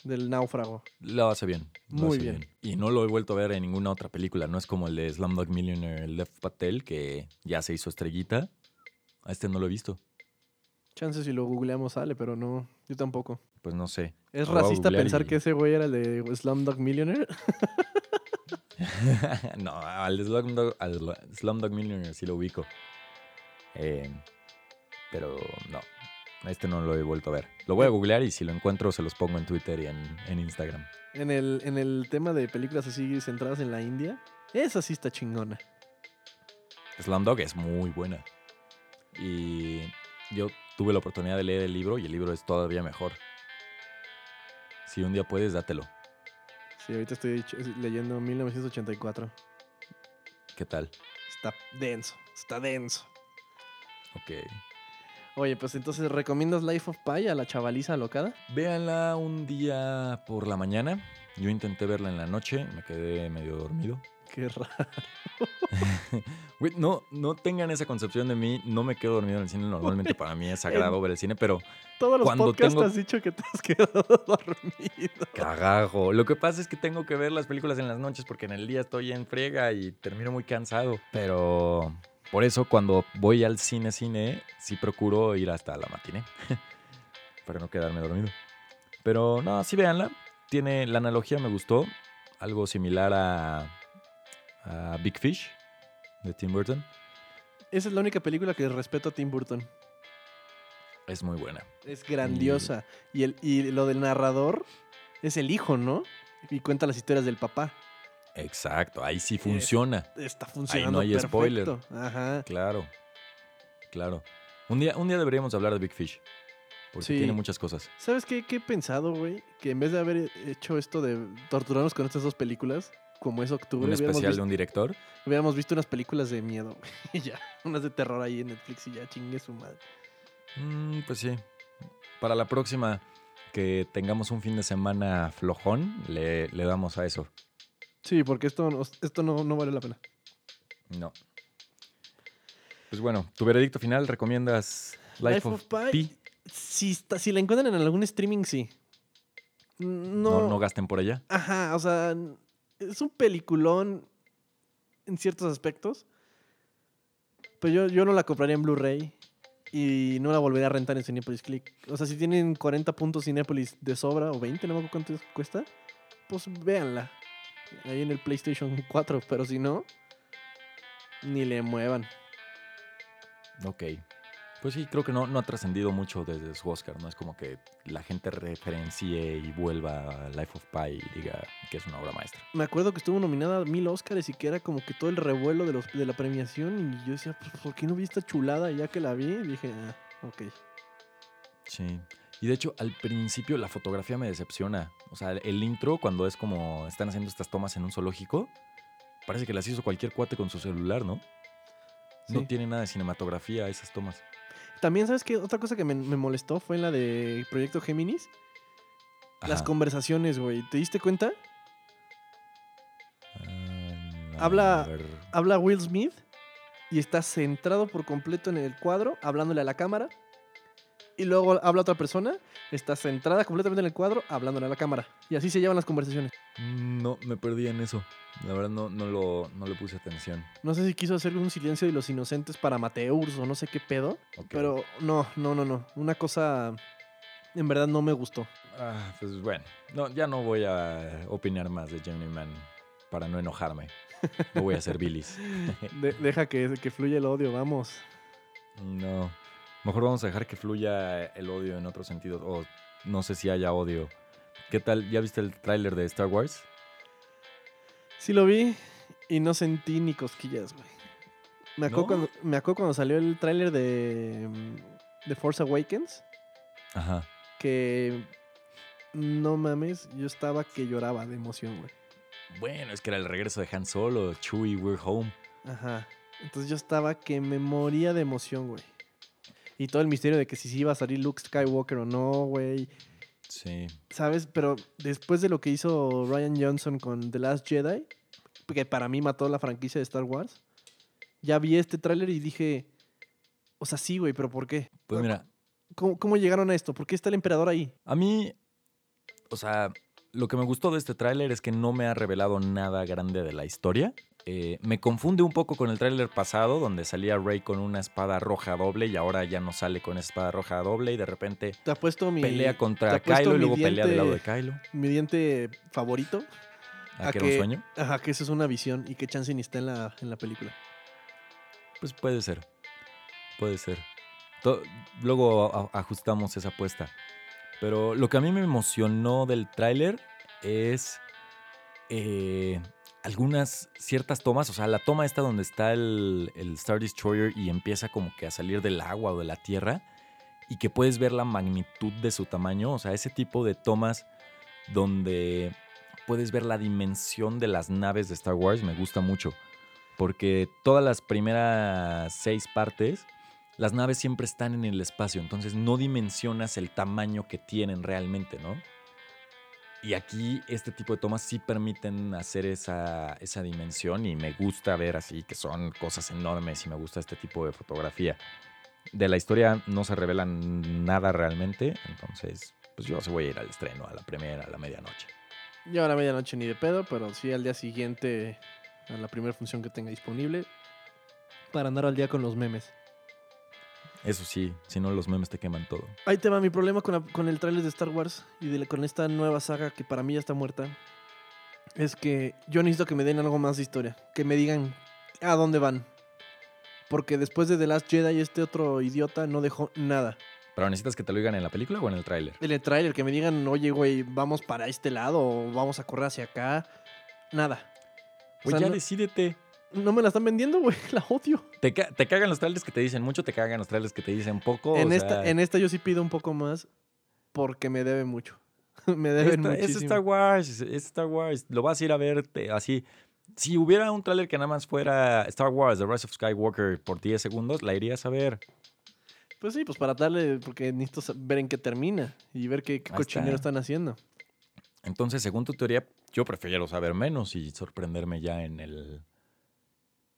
del náufrago. Lo hace bien. lo Muy hace bien. Y no lo he vuelto a ver en ninguna otra película. No es como el de Slumdog Millionaire Lev Patel, que ya se hizo estrellita. A este no lo he visto. Chances si lo googleamos sale, pero no, yo tampoco. Pues no sé. ¿Es racista pensar y- que ese güey era el de Slumdog Millionaire? no, al Slumdog, al Slumdog Millionaire sí lo ubico. Eh, pero no, a este no lo he vuelto a ver. Lo voy a googlear y si lo encuentro se los pongo en Twitter y en, en Instagram. En el, en el tema de películas así centradas en la India, esa sí está chingona. Slumdog es muy buena. Y yo tuve la oportunidad de leer el libro y el libro es todavía mejor. Si un día puedes, dátelo. Sí, ahorita estoy leyendo 1984. ¿Qué tal? Está denso, está denso. Ok. Oye, pues entonces, ¿recomiendas Life of Pi a la chavaliza alocada? Véanla un día por la mañana. Yo intenté verla en la noche, me quedé medio dormido. Qué raro. No, no tengan esa concepción de mí. No me quedo dormido en el cine. Normalmente para mí es sagrado ver el cine, pero Todos los Cuando podcasts tengo- has dicho que te has quedado dormido. cagajo. Lo que pasa es que tengo que ver las películas en las noches porque en el día estoy en friega y termino muy cansado. Pero por eso cuando voy al cine, cine, sí procuro ir hasta la matiné. para no quedarme dormido. Pero no, sí véanla. Tiene, la analogía me gustó. Algo similar a, a Big Fish de Tim Burton. Esa es la única película que respeto a Tim Burton. Es muy buena. Es grandiosa. Y, el, y lo del narrador es el hijo, ¿no? Y cuenta las historias del papá. Exacto, ahí sí funciona. Está funcionando hay perfecto. spoiler. Ajá. Claro, claro. Un día, un día deberíamos hablar de Big Fish. Porque Sí. tiene muchas cosas. ¿Sabes qué, qué he pensado, güey? Que en vez de haber hecho esto de torturarnos con estas dos películas, como es octubre, Un especial de un director. hubiéramos visto unas películas de miedo. Y ya, unas de terror ahí en Netflix y ya chingue su madre. Mm, pues sí. Para la próxima que tengamos un fin de semana flojón, le, le damos a eso. Sí, porque esto, no- esto no, no vale la pena. No. Pues bueno, tu veredicto final, ¿recomiendas Life, Life of, of Pi? Si, está- si la encuentran en algún streaming, sí. No, No, no gasten por ella. Ajá, o sea, es un peliculón en ciertos aspectos. Pero yo, yo no la compraría en Blu-ray y no la volvería a rentar en Cinepolis Click. O sea, si tienen 40 puntos Cinepolis de sobra o 20, no me acuerdo cuánto cuesta, pues véanla. Ahí en el PlayStation 4, pero si no, ni le muevan. Ok. Pues sí, creo que no, no ha trascendido mucho desde su Oscar, ¿no? Es como que la gente referencie y vuelva a Life of Pi y diga que es una obra maestra. Me acuerdo que estuvo nominada a mil Oscars y que era como que todo el revuelo de, los, de la premiación. Y yo decía, "Pues, ¿por qué no vi esta chulada? Y ya que la vi, dije, ah, ok. Sí. Y de hecho, al principio la fotografía me decepciona. O sea, el intro, cuando es como están haciendo estas tomas en un zoológico, parece que las hizo cualquier cuate con su celular, ¿no? No tiene nada de cinematografía esas tomas. También, ¿sabes qué? Otra cosa que me, me molestó fue en la de Proyecto Géminis. Las conversaciones, güey. ¿Te diste cuenta? Ah, Habla-. Habla Will Smith y está centrado por completo en el cuadro, hablándole a la cámara. Y luego habla otra persona, está centrada completamente en el cuadro, hablándole a la cámara. Y así se llevan las conversaciones. No, me perdí en eso. La verdad no, no, lo, no le puse atención. No sé si quiso hacer un silencio de los inocentes para Mateurs o no sé qué pedo. Pero no, no, no, no. Una cosa en verdad no me gustó. Ah, pues bueno, no, ya no voy a opinar más de Gemini Man para no enojarme. No voy a hacer bilis. De- deja que, que fluya el odio, vamos. No. Mejor vamos a dejar que fluya el odio en otro sentido. O no sé si haya odio. ¿Qué tal? ¿Ya viste el tráiler de Star Wars? Sí lo vi y no sentí ni cosquillas, güey. Me acuerdo, ¿No? cuando, me acuerdo cuando salió el tráiler de, mm, de Force Awakens, Ajá. que no mames, yo estaba que lloraba de emoción, güey. Bueno, es que era el regreso de Han Solo, Chewie, We're Home. Ajá. Entonces yo estaba que me moría de emoción, güey. Y todo el misterio de que si sí iba a salir Luke Skywalker o no, güey. Sí. ¿Sabes? Pero después de lo que hizo Ryan Johnson con The Last Jedi, que para mí mató la franquicia de Star Wars, ya vi este tráiler y dije, o sea, sí, güey, pero ¿por qué? Pues mira, ¿Cómo, cómo llegaron a esto? ¿Por qué está el emperador ahí? a mí, o sea, lo que me gustó de este tráiler es que no me ha revelado nada grande de la historia. Eh, me confunde un poco con el tráiler pasado, donde salía Rey con una espada roja doble y ahora ya no sale con espada roja doble y de repente Te puesto mi, pelea contra te Kylo y luego pelea del lado de Kylo. mi diente favorito. ¿A a que era un sueño? Ajá, que eso es una visión y que Chance ni está en la, en la película. Pues puede ser. Puede ser. To- Luego ajustamos esa apuesta. Pero lo que a mí me emocionó del tráiler es eh, algunas ciertas tomas. O sea, la toma esta donde está el, Star Destroyer y empieza como que a salir del agua o de la tierra. Y que puedes ver la magnitud de su tamaño. O sea, ese tipo de tomas donde puedes ver la dimensión de las naves de Star Wars me gusta mucho. Porque todas las primeras seis partes, las naves siempre están en el espacio, entonces no dimensionas el tamaño que tienen realmente, ¿no? Y aquí este tipo de tomas sí permiten hacer esa, esa dimensión y me gusta ver así que son cosas enormes y me gusta este tipo de fotografía. De la historia no se revela nada realmente, entonces pues yo se voy a ir al estreno, a la primera, a la medianoche. Yo a la medianoche ni de pedo, pero sí al día siguiente, a la primera función que tenga disponible, para andar al día con los memes. Eso sí, si no los memes te queman todo. Ahí te va mi problema con, la- con el tráiler de Star Wars y de con esta nueva saga que para mí ya está muerta. Es que yo necesito que me den algo más de historia. Que me digan a dónde van. Porque después de The Last Jedi, este otro idiota no dejó nada. ¿Pero necesitas que te lo digan en la película o en el tráiler? En el tráiler, que me digan, oye, güey, vamos para este lado o vamos a correr hacia acá. Nada. O sea, ya no, decídete. No me la están vendiendo, güey. La odio. Te, ca- te cagan los trailers que te dicen mucho, te cagan los trailers que te dicen poco. en, o esta, sea, en esta yo sí pido un poco más porque me debe mucho. me deben esta- es muchísimo. Star Wars, es- es Star Wars. Lo vas a ir a ver te- así. Si hubiera un trailer que nada más fuera Star Wars, The Rise of Skywalker por 10 segundos, la irías a ver. Pues sí, pues para darle, porque necesito ver en qué termina y ver qué, qué cochinero está. están haciendo. Entonces, según tu teoría, yo prefiero saber menos y sorprenderme ya en el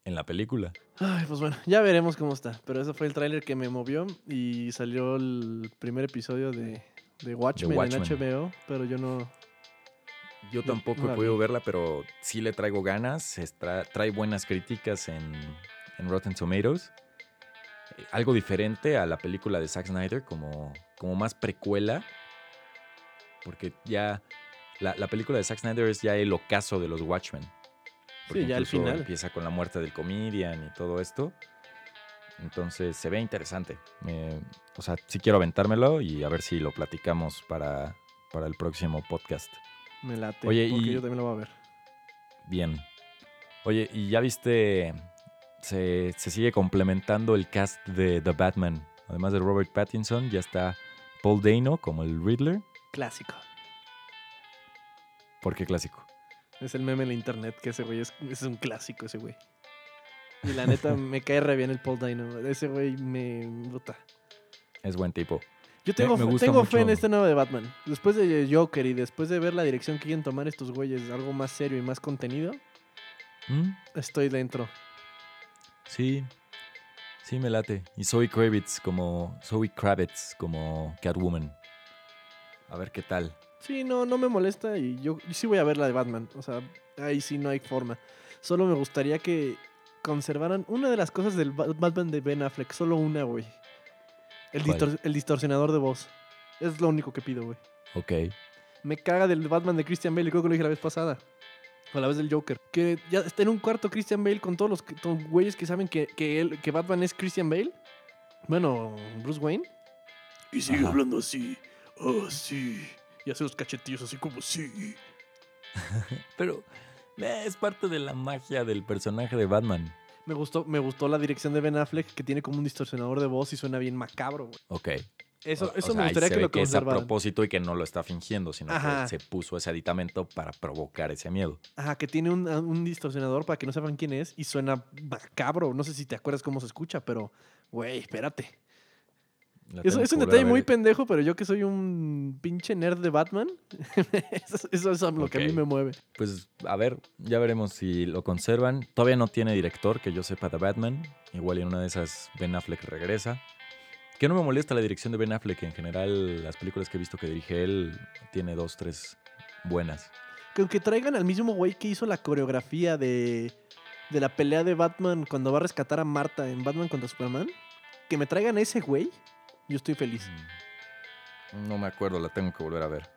en la película. Ay, pues bueno, ya veremos cómo está. Pero ese fue el tráiler que me movió y salió el primer episodio de, de Watchmen, Watchmen. en HBO, pero yo no... Yo tampoco no he podido vi. verla, pero sí le traigo ganas. Tra- trae buenas críticas en, en Rotten Tomatoes. Eh, Algo diferente a la película de Zack Snyder, como, como más precuela. Porque ya la, la película de Zack Snyder es ya el ocaso de los Watchmen. Porque Sí, ya al final. Empieza con la muerte del comedian y todo esto. Entonces se ve interesante. O sea, sí quiero aventármelo y a ver si lo platicamos para, para el próximo podcast. Me late, Oye, porque y- yo también lo voy a ver. Bien. Oye, ¿y ya viste? Se, se sigue complementando el cast de The Batman. Además de Robert Pattinson, ya está Paul Dano como el Riddler. Clásico. ¿Por qué clásico? Es el meme en la internet que ese güey es, es un clásico, ese güey. Y la neta me cae re bien el Paul Dano. Ese güey me... Puta. Es buen tipo. Yo tengo, me fe- en este nuevo de Batman. Después de Joker y después de ver la dirección que quieren tomar estos güeyes, algo más serio y más contenido, ¿Mm? estoy dentro. Sí. Sí, me late. Y Zoe Kravitz como. Zoe Kravitz como Catwoman. A ver qué tal. Sí, no, no me molesta y yo, yo sí voy a ver la de Batman. O sea, ahí sí no hay forma. Solo me gustaría que conservaran una de las cosas del Ba- Batman de Ben Affleck. Solo una, güey. El, ¿Cuál? distor- el distorsionador de voz. Es lo único que pido, güey. Ok. Me caga del Batman de Christian Bale, y creo que lo dije la vez pasada. O la vez del Joker. Que ya está en un cuarto Christian Bale con todos los güeyes que saben que, que, él, que Batman es Christian Bale. Bueno, Bruce Wayne. Y sigue Ajá. hablando así. Ah, sí. Y hace los cachetillos así como sí. Pero eh, es parte de la magia del personaje de Batman. Me gustó, me gustó la dirección de Ben Affleck, que tiene como un distorsionador de voz y suena bien macabro, güey. Ok. Eso, O- o eso sea, me gustaría se que ve lo que es a propósito y que no lo está fingiendo, sino Ajá. que se puso ese aditamento para provocar ese miedo. Ajá, que tiene un, un distorsionador para que no sepan quién es y suena macabro. No sé si te acuerdas cómo se escucha, pero, güey, espérate. Es un detalle muy pendejo, pero yo que soy un pinche nerd de Batman, eso, eso es lo que a mí me mueve. Pues a ver, ya veremos si lo conservan. Todavía no tiene director, que yo sepa, de Batman. Igual en una de esas Ben Affleck regresa. Que no me molesta la dirección de Ben Affleck. En general, las películas que he visto que dirige él, tiene dos, tres buenas. Que, que traigan al mismo güey que hizo la coreografía de, de la pelea de Batman cuando va a rescatar a Marta en Batman contra Superman. Que me traigan a ese güey, yo estoy feliz. No me acuerdo, la tengo que volver a ver.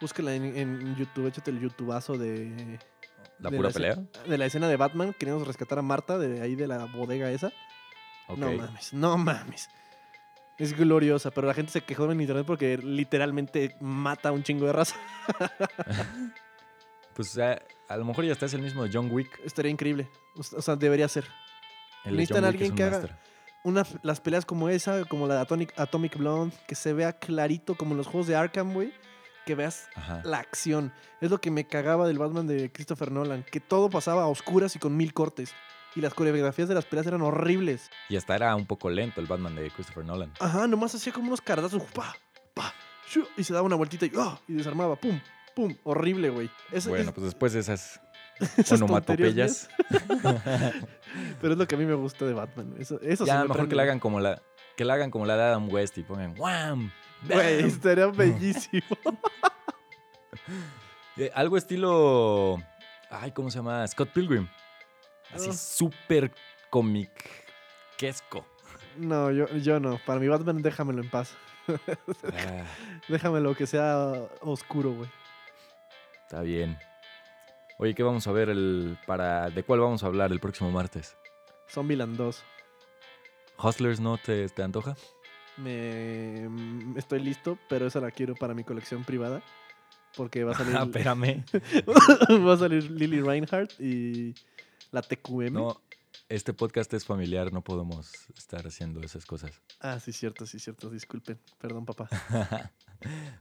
Búsquela en, en YouTube, échate el youtubazo de, ¿La de pura la pelea? escena- de la escena de Batman, queriendo rescatar a Marta de ahí de la bodega esa. No mames, no mames. Es gloriosa, pero la gente se quejó en internet porque literalmente mata a un chingo de raza. Pues eh, a lo mejor ya está es el mismo de John Wick. Estaría increíble. O sea, debería ser. El Necesitan alguien que haga-. Una, las peleas como esa, como la de Atomic, Atomic Blonde, que se vea clarito como en los juegos de Arkham, güey. Que veas Ajá. la acción. Es lo que me cagaba del Batman de Christopher Nolan. Que todo pasaba a oscuras y con mil cortes. Y las coreografías de las peleas eran horribles. Y hasta era un poco lento el Batman de Christopher Nolan. Ajá, nomás hacía como unos caradazos. Pa, pa, shu, y se daba una vueltita y, ¡ah! y desarmaba. Pum, pum. Horrible, güey. Bueno, es- pues después de esas onomatopeyas, Pero es lo que a mí me gusta de Batman. Eso, eso sí ya me mejor prende. que la hagan como la que la hagan como la de Adam West y pongan ¡Wham! Güey, estaría bellísimo. Eh, algo estilo. Ay, ¿cómo se llama? Scott Pilgrim. Así Ah. súper comiquesco. No, yo, yo no. Para mi Batman, déjamelo en paz. Ah, Déjamelo que sea oscuro, güey. está bien. Oye, ¿qué vamos a ver el para de cuál vamos a hablar el próximo martes? Zombieland 2. Hustlers no te, te antoja? Me, mm, estoy listo, pero esa la quiero para mi colección privada. Porque va a salir, Ah, espérame. va a salir Lily Reinhardt y la TQM. No, este podcast es familiar, no podemos estar haciendo esas cosas. Ah, sí, cierto, sí, cierto. Disculpen. Perdón, papá.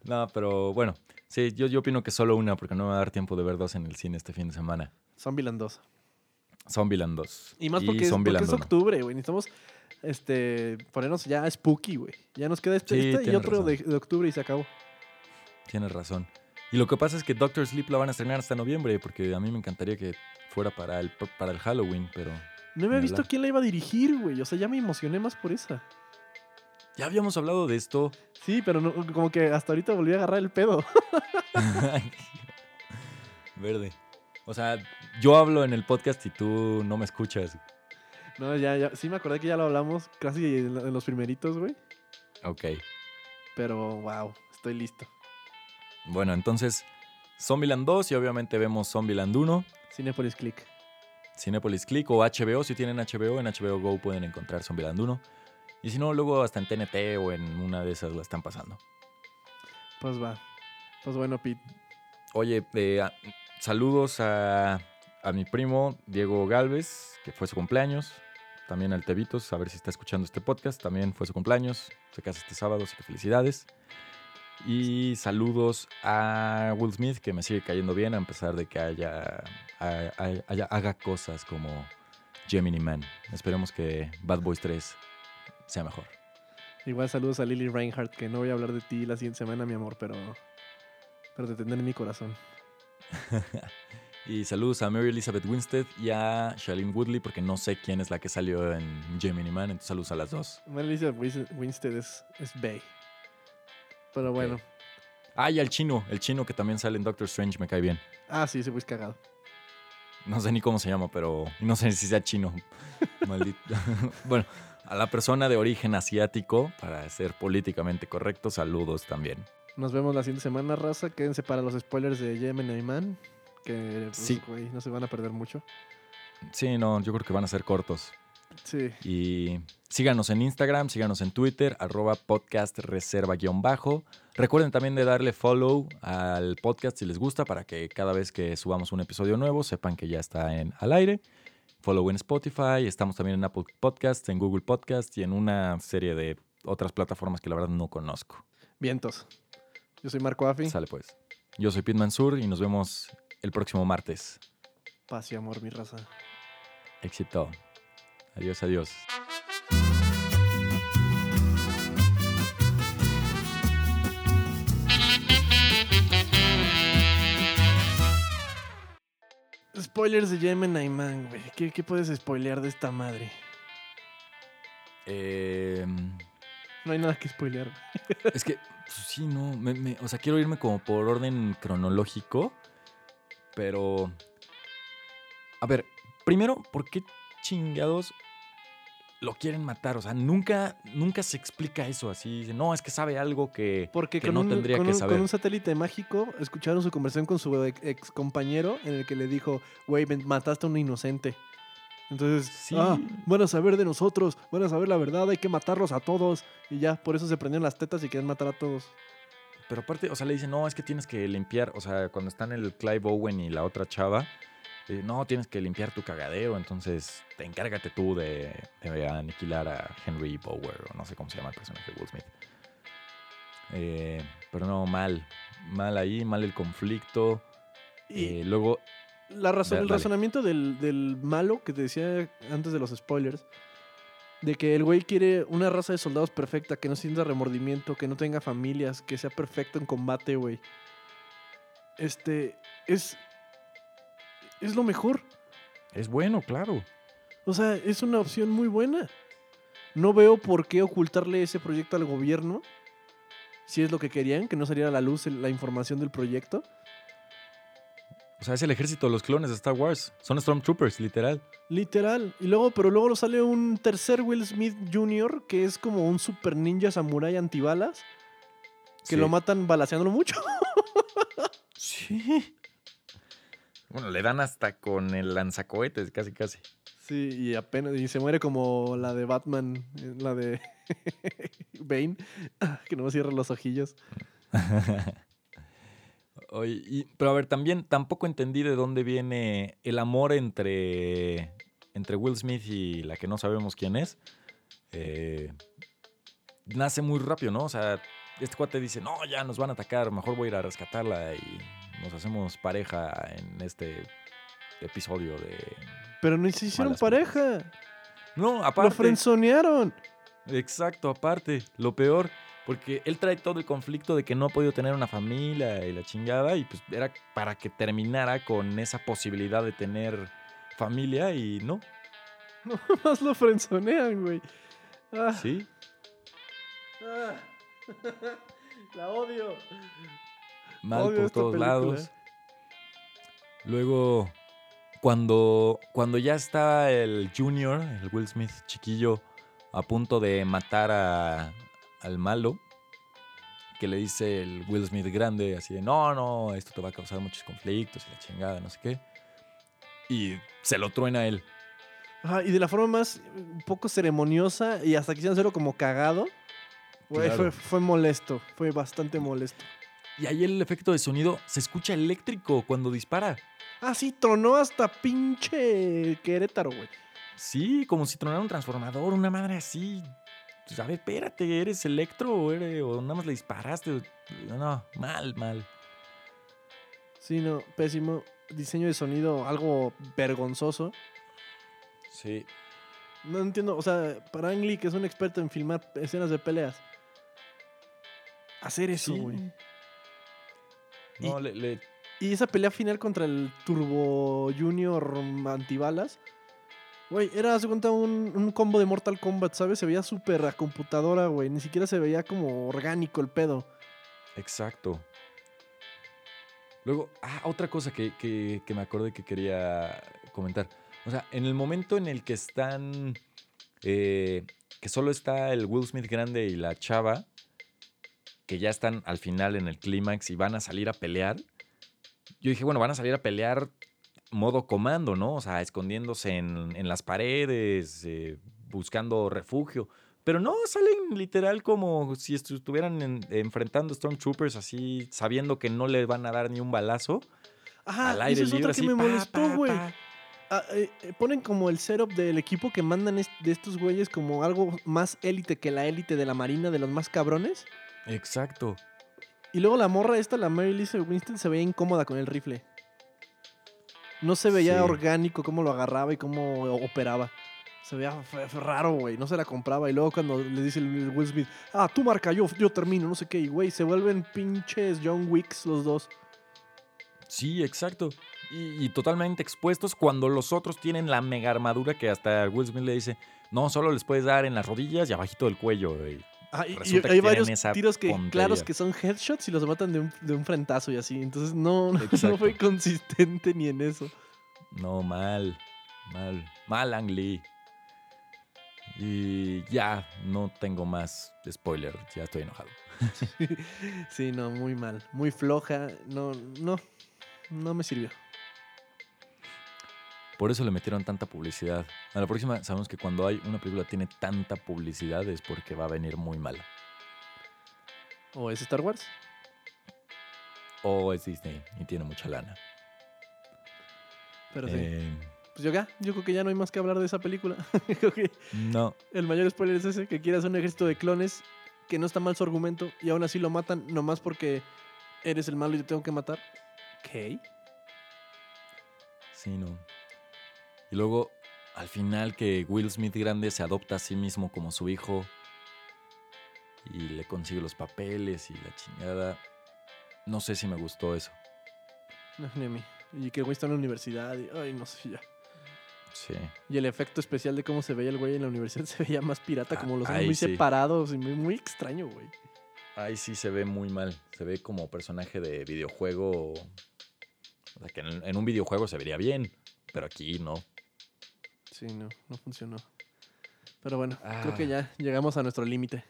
no, pero bueno, sí, yo, yo opino que solo una, porque no me va a dar tiempo de ver dos en el cine este fin de semana. Zombieland 2. Zombieland 2. Y más porque, es, porque es 1. octubre, güey. Necesitamos este, ponernos ya spooky, güey. Ya nos queda este, Sí, este y otro de, de octubre y se acabó. Tienes razón. Y lo que pasa es que Doctor Sleep la van a estrenar hasta noviembre, porque a mí me encantaría que fuera para el, para el Halloween, pero No había Ni visto quién la iba a dirigir, güey. O sea, ya me emocioné más por esa. ya habíamos hablado de esto. Sí, pero no- como que hasta ahorita volví a agarrar el pedo. Verde. O sea, yo hablo en el podcast y tú no me escuchas. No, ya, ya. Sí me acordé que ya lo hablamos casi en los primeritos, güey. Ok. Pero, wow, estoy listo. Bueno, entonces, Zombieland 2 y obviamente vemos Zombieland 1. Cinepolis Click. Cinepolis Click o HBO. Si tienen HBO, en HBO Go pueden encontrar Zombieland 1. Y si no, luego hasta en TNT o en una de esas la están pasando. Pues va. Pues bueno, Pete. Oye, eh, saludos a, a mi primo Diego Galvez, que fue su cumpleaños. También al Tevitos, a ver si está escuchando este podcast. También fue su cumpleaños. Se casa este sábado, así que felicidades. Y saludos a Will Smith, que me sigue cayendo bien, a pesar de que haya, ha- ha- haya- haga cosas como Gemini Man. Esperemos que Bad Boys 3 sea mejor. Igual saludos a Lily Reinhardt, que no voy a hablar de ti la siguiente semana, mi amor, pero. Pero te tendré en mi corazón. Y saludos a Mary Elizabeth Winstead y a Shailene Woodley, porque no sé quién es la que salió en Gemini Man, entonces saludos a las dos. Mary Elizabeth Wins- Winstead es, es Bay. Pero bueno. Ah, y al chino, el chino que también sale en Doctor Strange, me cae bien. Ah, sí, güey es cagado. No sé ni cómo se llama, pero no sé si sea chino. Maldito. bueno, a la persona de origen asiático, para ser políticamente correcto, saludos también. Nos vemos la siguiente semana, raza. Quédense para los spoilers de Gemini Man. Que, pues, Sí. güey, no se van a perder mucho. Sí, no, yo creo que van a ser cortos. Sí. Y síganos en Instagram, síganos en Twitter, arroba podcast reserva guion bajo. Recuerden también de darle follow al podcast si les gusta para que cada vez que subamos un episodio nuevo sepan que ya está en, al aire. Follow en Spotify, estamos también en Apple Podcasts, en Google Podcasts y en una serie de otras plataformas que la verdad no conozco. Vientos. Yo soy Marco Afi. Sale pues. Yo soy Pete Mansur y nos vemos el próximo martes. Paz y amor, mi raza. Éxito. Adiós, adiós. Spoilers de Gemini Man, güey. ¿Qué, qué puedes spoilear de esta madre? Eh, No hay nada que spoilear. es que, pues, sí, no. me- me- o sea, quiero irme como por orden cronológico. Pero. A ver, primero, ¿por qué chingados lo quieren matar? O sea, nunca, nunca se explica eso así. dice, No, es que sabe algo que. Porque que no un, tendría que un- saber. con un satélite mágico escucharon su conversación con su ex, ex compañero en el que le dijo, güey, mataste a un inocente. Entonces, Sí. ah, van a saber de nosotros, van a saber la verdad, hay que matarlos a todos. Y ya, por eso se prendieron las tetas y quieren matar a todos. Pero aparte, o sea, le dicen, no, es que tienes que limpiar. O sea, cuando están el Clive Owen y la otra chava, eh, no, tienes que limpiar tu cagadero. Entonces, te encárgate tú de, de aniquilar a Henry Bower, o no sé cómo se llama el personaje de Will Smith. Eh, pero no, mal. Mal ahí, mal el conflicto. Y Eh, luego, la razón, da- el dale. razonamiento del, del malo que te decía antes de los spoilers, de que el güey quiere una raza de soldados perfecta, que no sienta remordimiento, que no tenga familias, que sea perfecto en combate, güey. Este, es... Es lo mejor. es bueno, claro. O sea, es una opción muy buena. No veo por qué ocultarle ese proyecto al gobierno. Si es lo que querían, que no saliera a la luz la información del proyecto. O sea, es el ejército de los clones de Star Wars. Son Stormtroopers, literal. Literal. Y luego, pero luego sale un tercer Will Smith Jr. que es como un super ninja samurai antibalas. Que Sí. lo matan balaceándolo mucho. Sí. Bueno, le dan hasta con el lanzacohetes, casi, casi. Sí, y apenas. Y se muere como la de Batman, eh, la de Bane, que no cierra los ojillos. Oye, y- pero a ver, también tampoco entendí de dónde viene el amor entre, entre Will Smith y la que no sabemos quién es. Eh, nace muy rápido, ¿no? O sea, este cuate dice, no, ya nos van a atacar, mejor voy a ir a rescatarla y nos hacemos pareja en este episodio de... Pero no se hicieron pareja. No, Lo aparte... frenzonearon. Exacto, aparte, lo peor, porque él trae todo el conflicto de que no ha podido tener una familia y la chingada, y pues era para que terminara con esa posibilidad de tener familia y no, No más lo frenzonean, güey. Ah, sí. ah. La odio. Mal por todos película. lados. Luego, cuando, cuando ya está el Junior, el Will Smith chiquillo, a punto de matar a- al malo, que le dice el Will Smith grande, así de, no, no, esto te va a causar muchos conflictos y la chingada, no sé qué. Y se lo truena a él. Ajá, y de la forma más eh, un poco ceremoniosa y hasta quisieron hacerlo como cagado. Güey, Claro. fue, fue molesto. Fue bastante molesto. Y ahí el efecto de sonido se escucha eléctrico cuando dispara. Ah, sí, tronó hasta pinche Querétaro, güey. Sí, como si tronara un transformador, una madre así. Pues, a ver, espérate, ¿eres electro o, eres- o nada más le disparaste? No, mal, mal. Sí, no, pésimo. Diseño de sonido, algo vergonzoso. Sí. No entiendo, o sea, para Ang Lee, que es un experto en filmar escenas de peleas. Hacer eso, Sí. No, le, le- Y esa pelea final contra el Turbo Junior antibalas. Güey, era, haz de cuenta, un, un combo de Mortal Kombat, ¿sabes? Se veía súper a computadora, güey. Ni siquiera se veía como orgánico el pedo. Exacto. Luego, ah, otra cosa que, que- que me acordé que quería comentar. O sea, en el momento en el que están. eh, que solo está el Will Smith grande y la chava. Que ya están al final en el clímax y van a salir a pelear. Yo dije, bueno, van a salir a pelear modo comando, ¿no? O sea, escondiéndose en, en las paredes, eh, buscando refugio. Pero no, salen literal como si estu- estuvieran en- enfrentando Stormtroopers así, sabiendo que no le van a dar ni un balazo. Ajá, al aire eso es libre, otra que así, me molestó, güey. Ah, eh, eh, ponen como el setup del equipo que mandan est- de estos güeyes como algo más élite que la élite de la marina, de los más cabrones. Exacto. Y luego la morra esta, la Mary Elizabeth Winston, se veía incómoda con el rifle. No se veía Sí. orgánico cómo lo agarraba y cómo operaba. Se veía raro, güey. No se la compraba. Y luego cuando le dice el Will Smith, ah, tú marca, yo, yo termino, no sé qué. Y güey, se vuelven pinches John Wicks los dos. Sí, exacto. Y, y totalmente expuestos cuando los otros tienen la mega armadura que hasta Will Smith le dice, no, solo les puedes dar en las rodillas y abajito del cuello. güey". Ah, y- hay varios tiros que claros que son headshots y los matan de un, de un frentazo y así. Entonces no, no, fue consistente ni en eso. No, mal, mal, mal Ang Lee. Y ya, no tengo más spoiler, ya estoy enojado. Sí, no, muy mal. Muy floja. No, no, no me sirvió. Por eso le metieron tanta publicidad. A la próxima sabemos que cuando hay una película tiene tanta publicidad es porque va a venir muy mal. ¿O es Star Wars? O es Disney y tiene mucha lana. Pero sí. Eh, Pues yo ya, yo creo que ya no hay más que hablar de esa película. creo que no, el mayor spoiler es ese, que quieras un ejército de clones, que no está mal su argumento, y aún así lo matan nomás porque eres el malo y te tengo que matar. ¿Qué? sí, no. Y luego, al final que Will Smith grande se adopta a sí mismo como su hijo y le consigue los papeles y la chingada. No sé si me gustó eso. No, ni a mí. Y que el güey está en la universidad y, ay, no sé, ya. Sí. Y el efecto especial de cómo se veía el güey en la universidad se veía más pirata, Ah, como los muy sí. separados y muy, muy extraño, güey. Ahí sí se ve muy mal. Se ve como personaje de videojuego. O sea, que en, en un videojuego se vería bien, pero aquí no. Sí, no, no funcionó. Pero bueno, creo que Ah. ya llegamos a nuestro límite.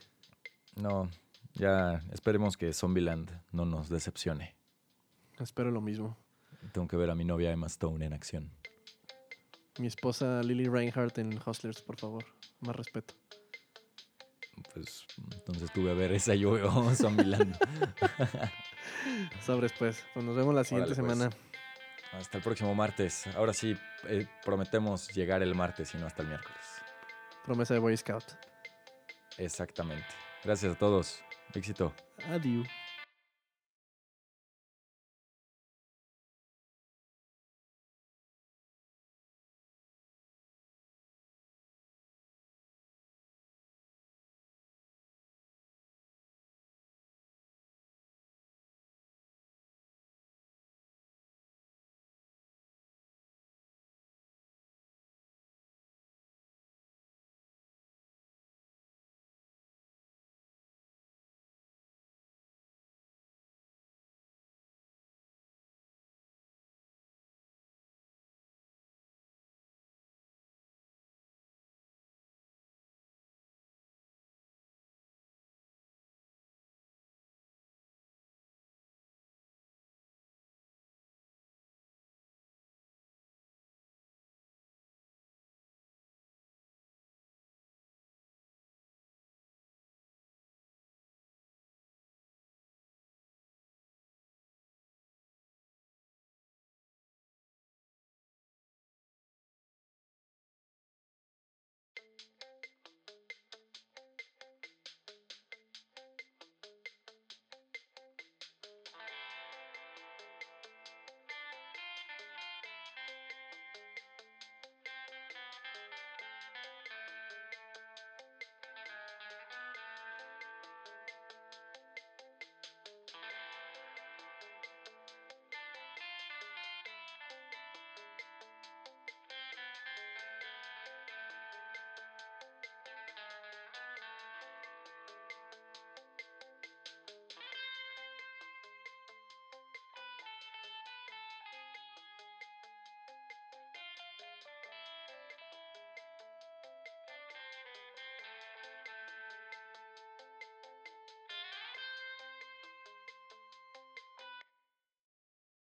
No, ya esperemos que Zombieland no nos decepcione. Espero lo mismo. Tengo que ver a mi novia Emma Stone en acción. Mi esposa Lily Reinhardt en Hustlers, por favor. Más respeto. Pues entonces tuve a ver esa yo veo Zombieland. Sobres, pues. Pues nos vemos la siguiente Órale, pues. Hasta el próximo martes. Ahora sí, eh, prometemos llegar el martes y no hasta el miércoles. Promesa de Boy Scout. Exactamente. Gracias a todos. Éxito. Adiós.